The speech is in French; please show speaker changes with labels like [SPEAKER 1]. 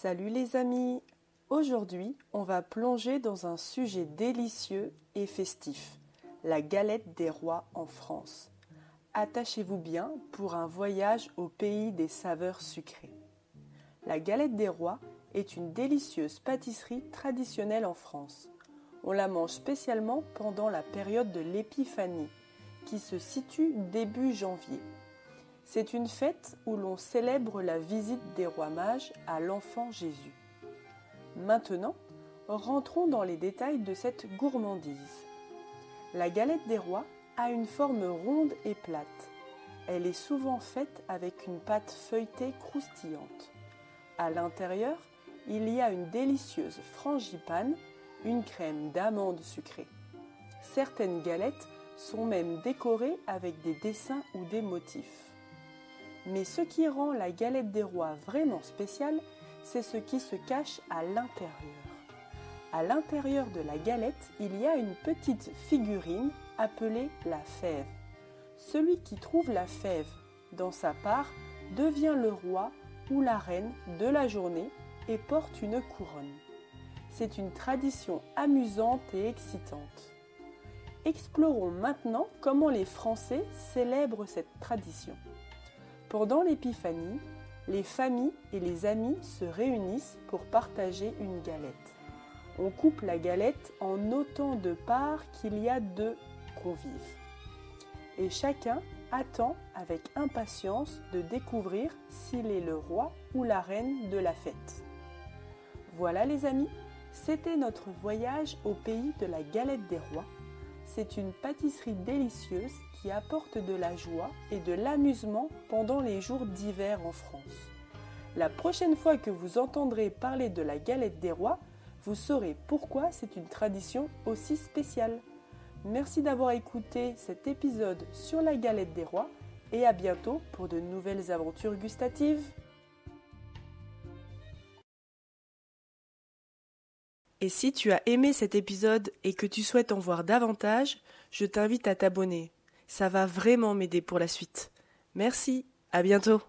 [SPEAKER 1] Salut les amis Aujourd'hui, on va plonger dans un sujet délicieux et festif, la galette des rois en France. Attachez-vous bien pour un voyage au pays des saveurs sucrées. La galette des rois est une délicieuse pâtisserie traditionnelle en France. On la mange spécialement pendant la période de l'épiphanie, qui se situe début janvier. C'est une fête où l'on célèbre la visite des rois mages à l'enfant Jésus. Maintenant, rentrons dans les détails de cette gourmandise. La galette des rois a une forme ronde et plate. Elle est souvent faite avec une pâte feuilletée croustillante. À l'intérieur, il y a une délicieuse frangipane, une crème d'amande sucrée. Certaines galettes sont même décorées avec des dessins ou des motifs. Mais ce qui rend la galette des rois vraiment spéciale, c'est ce qui se cache à l'intérieur. À l'intérieur de la galette, il y a une petite figurine appelée la fève. Celui qui trouve la fève dans sa part devient le roi ou la reine de la journée et porte une couronne. C'est une tradition amusante et excitante. Explorons maintenant comment les Français célèbrent cette tradition. Pendant l'épiphanie, les familles et les amis se réunissent pour partager une galette. On coupe la galette en autant de parts qu'il y a de convives. Et chacun attend avec impatience de découvrir s'il est le roi ou la reine de la fête. Voilà les amis, c'était notre voyage au pays de la galette des rois. C'est une pâtisserie délicieuse qui apporte de la joie et de l'amusement pendant les jours d'hiver en France. La prochaine fois que vous entendrez parler de la galette des rois, vous saurez pourquoi c'est une tradition aussi spéciale. Merci d'avoir écouté cet épisode sur la galette des rois et à bientôt pour de nouvelles aventures gustatives. Et si tu as aimé cet épisode et que tu souhaites en voir davantage, je t'invite à t'abonner. Ça va vraiment m'aider pour la suite. Merci, à bientôt.